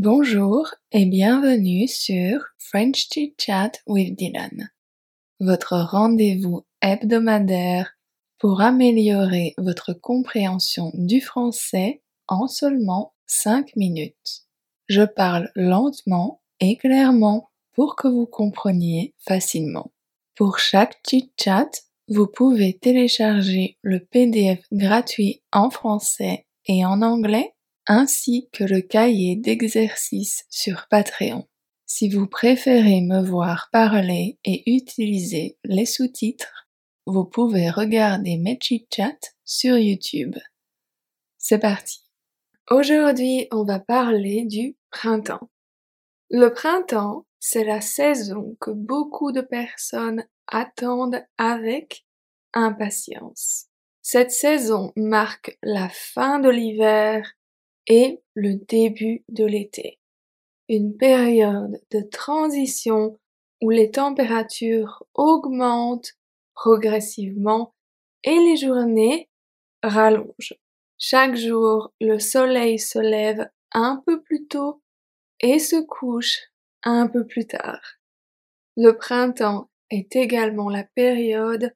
Bonjour et bienvenue sur French Chit Chat with Dylan, votre rendez-vous hebdomadaire pour améliorer votre compréhension du français en seulement 5 minutes. Je parle lentement et clairement pour que vous compreniez facilement. Pour chaque chit chat, vous pouvez télécharger le PDF gratuit en français et en anglais ainsi que le cahier d'exercices sur Patreon. Si vous préférez me voir parler et utiliser les sous-titres, vous pouvez regarder mes chit-chats sur YouTube. C'est parti. Aujourd'hui, on va parler du printemps. Le printemps, c'est la saison que beaucoup de personnes attendent avec impatience. Cette saison marque la fin de l'hiver et le début de l'été. Une période de transition où les températures augmentent progressivement et les journées rallongent. Chaque jour, le soleil se lève un peu plus tôt et se couche un peu plus tard. Le printemps est également la période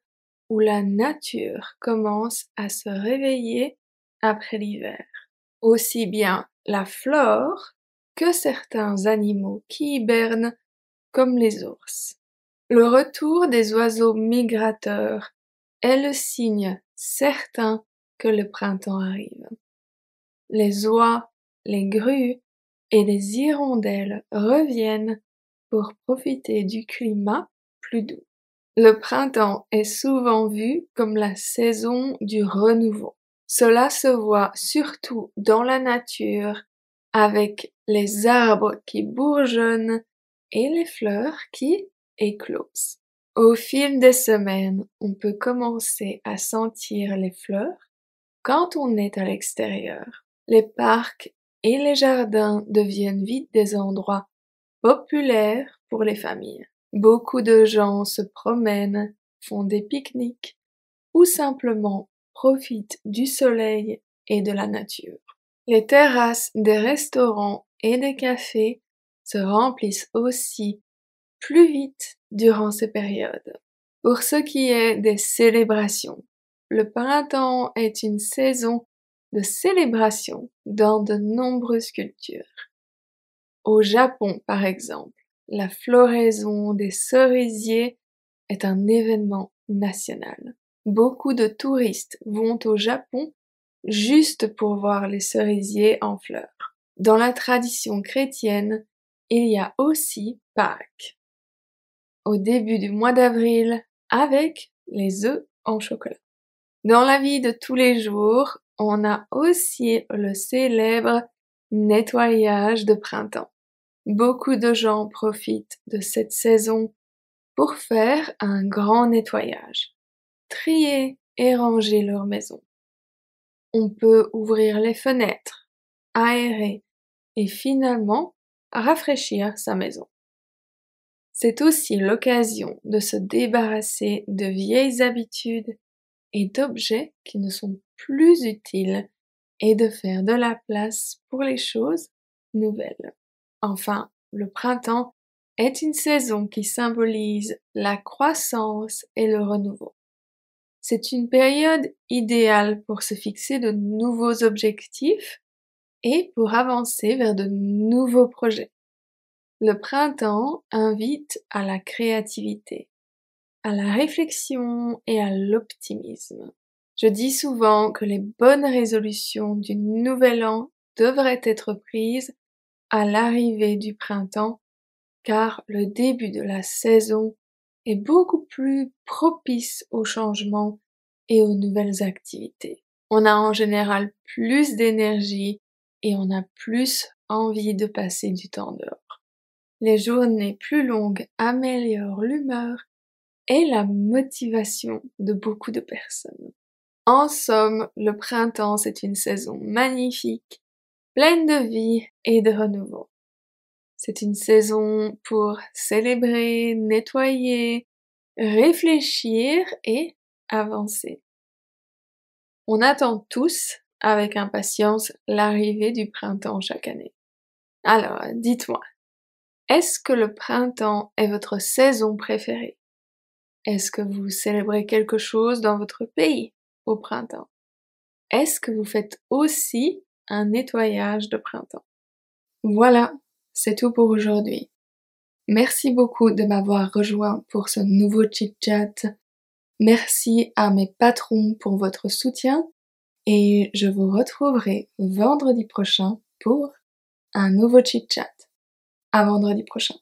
où la nature commence à se réveiller après l'hiver aussi bien la flore que certains animaux qui hibernent comme les ours. Le retour des oiseaux migrateurs est le signe certain que le printemps arrive. Les oies, les grues et les hirondelles reviennent pour profiter du climat plus doux. Le printemps est souvent vu comme la saison du renouveau. Cela se voit surtout dans la nature avec les arbres qui bourgeonnent et les fleurs qui éclosent. Au fil des semaines, on peut commencer à sentir les fleurs quand on est à l'extérieur. Les parcs et les jardins deviennent vite des endroits populaires pour les familles. Beaucoup de gens se promènent, font des pique-niques ou simplement profitent du soleil et de la nature. Les terrasses des restaurants et des cafés se remplissent aussi plus vite durant ces périodes. Pour ce qui est des célébrations, le printemps est une saison de célébration dans de nombreuses cultures. Au Japon, par exemple, la floraison des cerisiers est un événement national. Beaucoup de touristes vont au Japon juste pour voir les cerisiers en fleurs. Dans la tradition chrétienne, il y a aussi Pâques. Au début du mois d'avril, avec les œufs en chocolat. Dans la vie de tous les jours, on a aussi le célèbre nettoyage de printemps. Beaucoup de gens profitent de cette saison pour faire un grand nettoyage trier et ranger leur maison. On peut ouvrir les fenêtres, aérer et finalement rafraîchir sa maison. C'est aussi l'occasion de se débarrasser de vieilles habitudes et d'objets qui ne sont plus utiles et de faire de la place pour les choses nouvelles. Enfin, le printemps est une saison qui symbolise la croissance et le renouveau. C'est une période idéale pour se fixer de nouveaux objectifs et pour avancer vers de nouveaux projets. Le printemps invite à la créativité, à la réflexion et à l'optimisme. Je dis souvent que les bonnes résolutions du nouvel an devraient être prises à l'arrivée du printemps car le début de la saison est beaucoup plus propice au changement et aux nouvelles activités. On a en général plus d'énergie et on a plus envie de passer du temps dehors. Les journées plus longues améliorent l'humeur et la motivation de beaucoup de personnes. En somme, le printemps, c'est une saison magnifique, pleine de vie et de renouveau. C'est une saison pour célébrer, nettoyer, réfléchir et avancer. On attend tous avec impatience l'arrivée du printemps chaque année. Alors, dites-moi, est-ce que le printemps est votre saison préférée? Est-ce que vous célébrez quelque chose dans votre pays au printemps? Est-ce que vous faites aussi un nettoyage de printemps? Voilà, c'est tout pour aujourd'hui. Merci beaucoup de m'avoir rejoint pour ce nouveau chit-chat. Merci à mes patrons pour votre soutien et je vous retrouverai vendredi prochain pour un nouveau chit-chat. À vendredi prochain.